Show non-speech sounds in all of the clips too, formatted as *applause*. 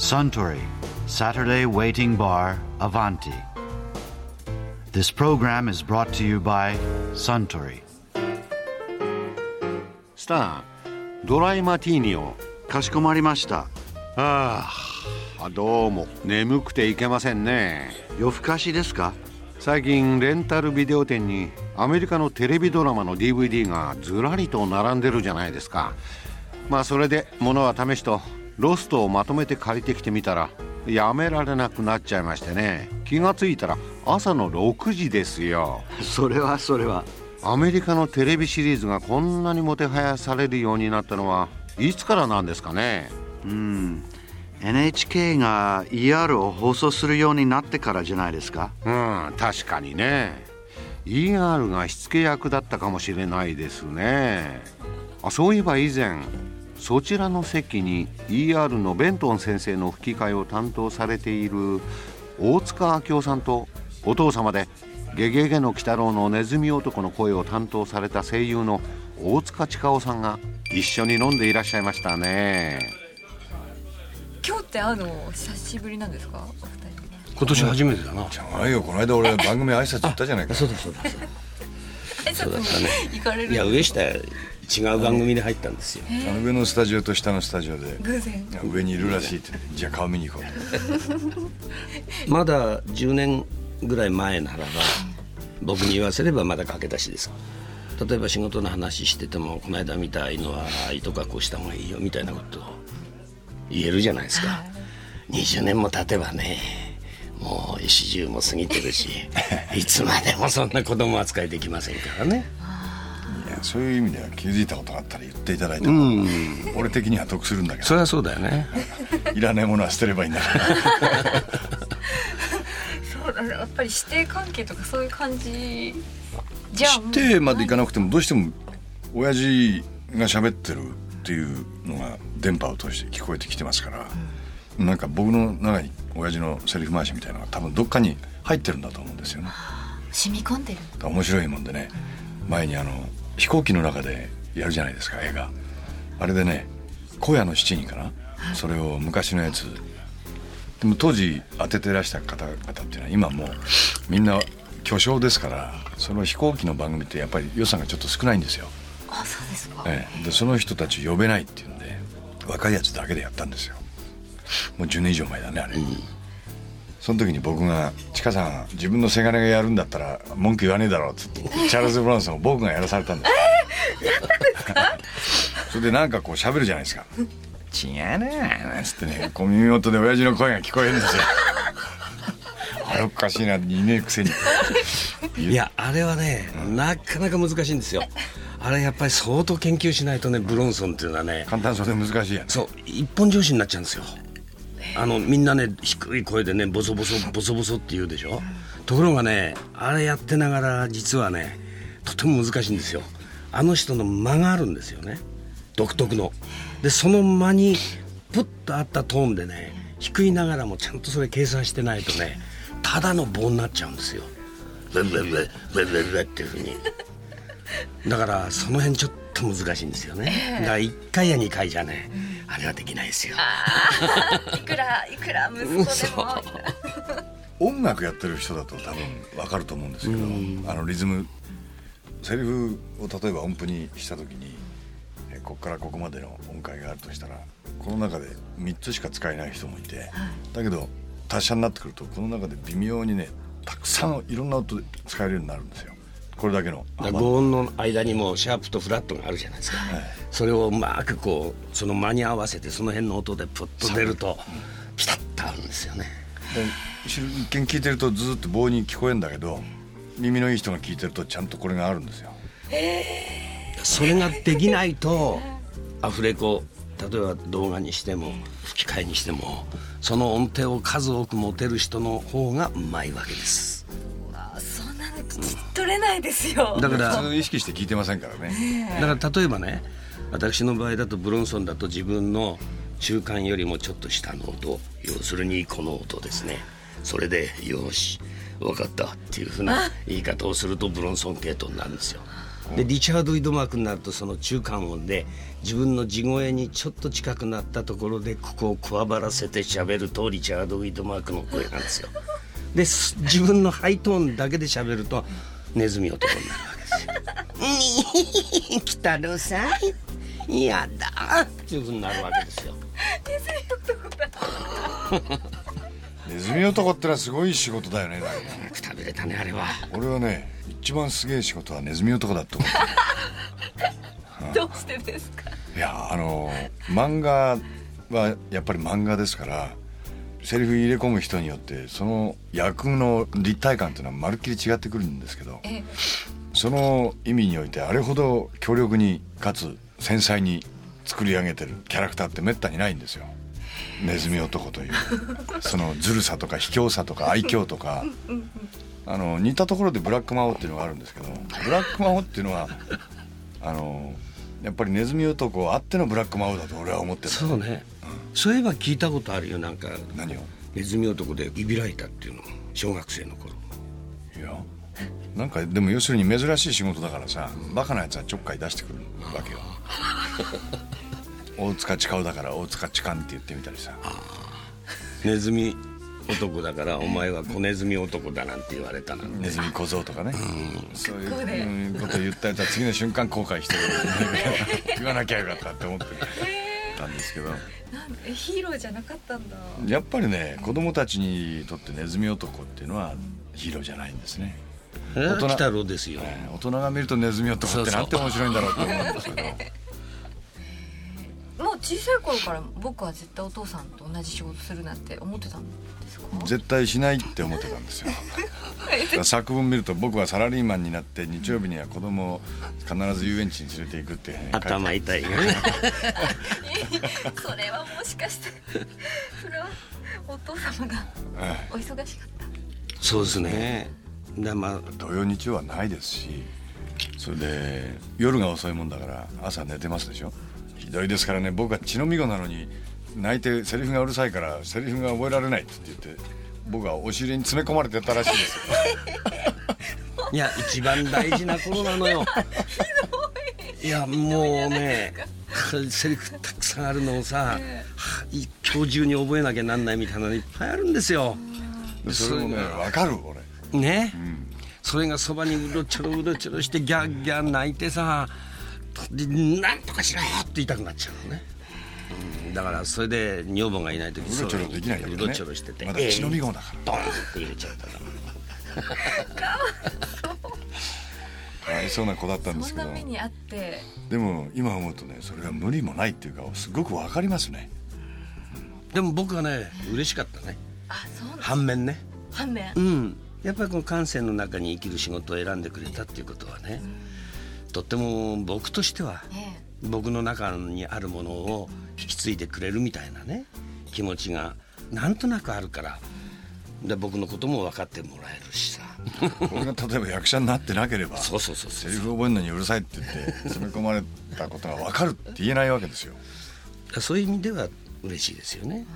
Suntory Saturday Waiting Bar Avanti. This program is brought to you by Suntory. スタードライマティーニをかしこまりました。ああどうも眠くていけませんね夜更かしですか最近レンタルビデオ店にアメリカのテレビドラマの DVD がずらりと並んでるじゃないですかまあそれで物は試しとロストをまとめて借りてきてみたらやめられなくなっちゃいましてね。気がついたら朝の6時ですよ。それはそれは。アメリカのテレビシリーズがこんなにもてはやされるようになったのはいつからなんですかね？NHK が ER を放送するようになってからじゃないですか？うん確かにね。ER がしつけ役だったかもしれないですね。あそういえば以前そちらの席に ER のベントン先生の吹き替えを担当されている大塚明夫さんとお父様で「ゲゲゲの鬼太郎」のネズミ男の声を担当された声優の大塚千佳夫さんが一緒に飲んでいらっしゃいましたね。今日って会うの久しぶりなんですか？お二人今年初めてだな。じゃないよ。この間俺番組挨拶行ったじゃないか。そうだそうだえちょっと *laughs* 行かれるいや上下違う番組で入ったんですよ。あの上のスタジオと下のスタジオで偶然。上にいるらしいってじゃあ顔見に行こう。*laughs* まだ10年ぐらい前ならば僕に言わせればまだ駆け出しです。例えば仕事の話しててもこの間みたいのはああいうとこはこうした方がいいよみたいなことを言えるじゃないですか。20年も経てばねもう四十も過ぎてるし *laughs* いつまでもそんな子供扱いできませんからねそういう意味では気づいたことがあったら言っていただいても、俺的には得するんだけど。それはそうだよね。いらないものは捨てればいいんだから。*laughs* そうだね。やっぱり師弟関係とかそういう感じじゃあしてまでいかなくてもどうしても親父が喋ってるっていうのが電波を通して聞こえてきてますから、なんか僕の中に親父のセリフ回しみたいなのが多分どっかに入ってるんだと思うんですよね。染み込んでる。面白いもんでね。前にあの飛行機の中でやるじゃないですか映画。あれでね「荒野の七人」かな？それを昔のやつ。でも当時当ててらした方々っていうのは今もうみんな巨匠ですからその飛行機の番組ってやっぱり予算がちょっと少ないんですよ、あそうですか。ええ、でその人たち呼べないっていうんで若いやつだけでやったんですよ。もう10年以上前だねあれ、その時に僕が「ちかさん自分のせがれがやるんだったら文句言わねえだろ」っつってチャールズ・ブランソンを僕がやらされたんです。それでなんかこう喋るじゃないですか「違うな」なんつってねこう耳元で親父の声が聞こえるんですよ。あれおかしいな似ねえくせに。いやあれはねなかなか難しいんですよ。あれやっぱり相当研究しないとねブロンソンっていうのはね。簡単そうで難しいやん。そう一本上司になっちゃうんですよあのみんなね低い声でねボソボソボソボソって言うでしょ？ところがねあれやってながら実はねとても難しいんですよ。あの人の間があるんですよね。独特の。でその間にプッとあったトーンでね低いながらもちゃんとそれ計算してないとねただの棒になっちゃうんですよ。ブンブンブンブンブンブンっていうふうに。だからその辺ちょっと難しいんですよね。だから1回や2回じゃねあれはできないですよ。いくらいくら息子でも。音楽やってる人だと多分分かると思うんですけど、あのリズムセリフを例えば音符にした時にえここからここまでの音階があるとしたらこの中で3つしか使えない人もいて、だけど達者になってくるとこの中で微妙にねたくさんいろんな音で使えるようになるんですよこれだけのだから5音の間にもシャープとフラットがあるじゃないですか、それをうまくこうその間に合わせてその辺の音でプッと出るとピタッと合うんですよね。で一見聞いてるとずっと棒に聞こえるんだけど耳のいい人が聞いてるとちゃんとこれがあるんですよ。それができないとアフレコ例えば動画にしても吹き替えにしてもその音程を数多く持てる人の方がうまいわけですれないですよ。だから *laughs* 普通意識して聞いてませんからね。だから例えばね私の場合だとブロンソンだと自分の中間よりもちょっと下の音要するにこの音ですね。それで「よし分かった」っていうふうな言い方をするとブロンソン系統になるんですよ。でリチャード・イドマークになるとその中間音で自分の地声にちょっと近くなったところでここをこわばらせて喋るとリチャード・ウィドマークの声なんですよ。です自分のハイトーンだけで喋るとネズミ男になるわけですよ「北野さんやだ」っていうふうになるわけですよネズミ男ってのはすごい仕事だよね。くたびれたねあれは俺はね一番すげえ仕事はネズミ男だと思ってどうしてですか？るいやあの漫画はやっぱり漫画ですからセリフ入れ込む人によってその役の立体感っていうのはまるっきり違ってくるんですけどえその意味においてあれほど強力にかつ繊細に作り上げてるキャラクターってめったにないんですよ。ネズミ男という。*laughs* そのずるさとか卑怯さとか愛嬌とか。あの似たところでブラック魔王っていうのがあるんですけどブラック魔王っていうのはあのやっぱりネズミ男あってのブラック魔王だと俺は思ってる。そうね、そういえば聞いたことあるよ。なんか何を？ネズミ男でいびらいたっていうの。小学生の頃。いやなんかでも要するに珍しい仕事だからさバカなやつはちょっかい出してくるわけよ。*laughs* 大塚近うだから大塚痴漢って言ってみたりさ。ネズミ男だからお前は小ネズミ男だなんて言われたなネズミ小僧とかね。そういうこと言ったやつは次の瞬間後悔してる。*laughs* 言わなきゃよかったって思って *laughs* たんですけど。なんえヒーローじゃなかったんだ。やっぱりね子供たちにとってネズミ男っていうのはヒーローじゃないんですね。え大人鬼太郎ですよ。大人が見るとネズミ男ってなんて面白いんだろうと思うんですけど。もう小さい頃から僕は絶対お父さんと同じ仕事するなんて思ってたんですか？絶対しないって思ってたんですよ *laughs* 作文見ると僕はサラリーマンになって日曜日には子供を必ず遊園地に連れて行くって *laughs* 頭痛いがね。*laughs* それはもしかしてそれはお父様がお忙しかった？そうですね。だまあ土曜日曜はないですしそれで夜が遅いもんだから朝寝てますでしょ？ひどいですからね。僕は血のみ子なのに泣いてセリフがうるさいからセリフが覚えられないって言って僕はお尻に詰め込まれてたらしいですよ。*laughs* いや一番大事な頃なのよ。*laughs* い。やもうねセリフたくさんあるのをさ、は今日中に覚えなきゃなんないみたいなのいっぱいあるんですよ。でそれもね分かる俺。ね、それがそばにうろちょろうろちょろしてギャーギャー泣いてさでなんとかしろよって言いたくなっちゃうのね、うん、だからそれで女房がいない時うろちょろできないよね。うろちょろしてて。まだ血のみ子だからドーンって入れちゃったから *laughs* かわいそうな子だったんですそんけどな目にあって。でも今思うとねそれが無理もないっていうかすごく分かりますね。でも僕はね嬉しかったね。あそうなん反面ね。反面。うん。やっぱりこの感性の中に生きる仕事を選んでくれたっていうことはね、とっても僕としてはね僕の中にあるものを引き継いでくれるみたいなね気持ちがなんとなくあるからで僕のことも分かってもらえるしさ。俺が例えば役者になってなければそうそうそうそう。セリフ覚えるのにうるさいって言って詰め込まれたことが分かるって言えないわけですよ。そういう意味では嬉しいですよね、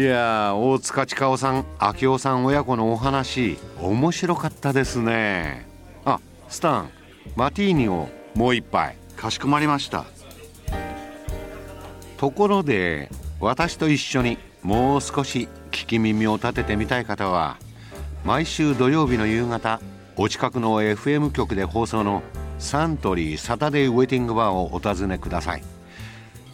いやー大塚千佳夫さん明夫さん親子のお話面白かったですね。あスタンマティーニをもう一杯。かしこまりました。ところで私と一緒にもう少し聞き耳を立ててみたい方は毎週土曜日の夕方お近くの FM 局で放送のサントリーサタデーウェイティングバーをお尋ねください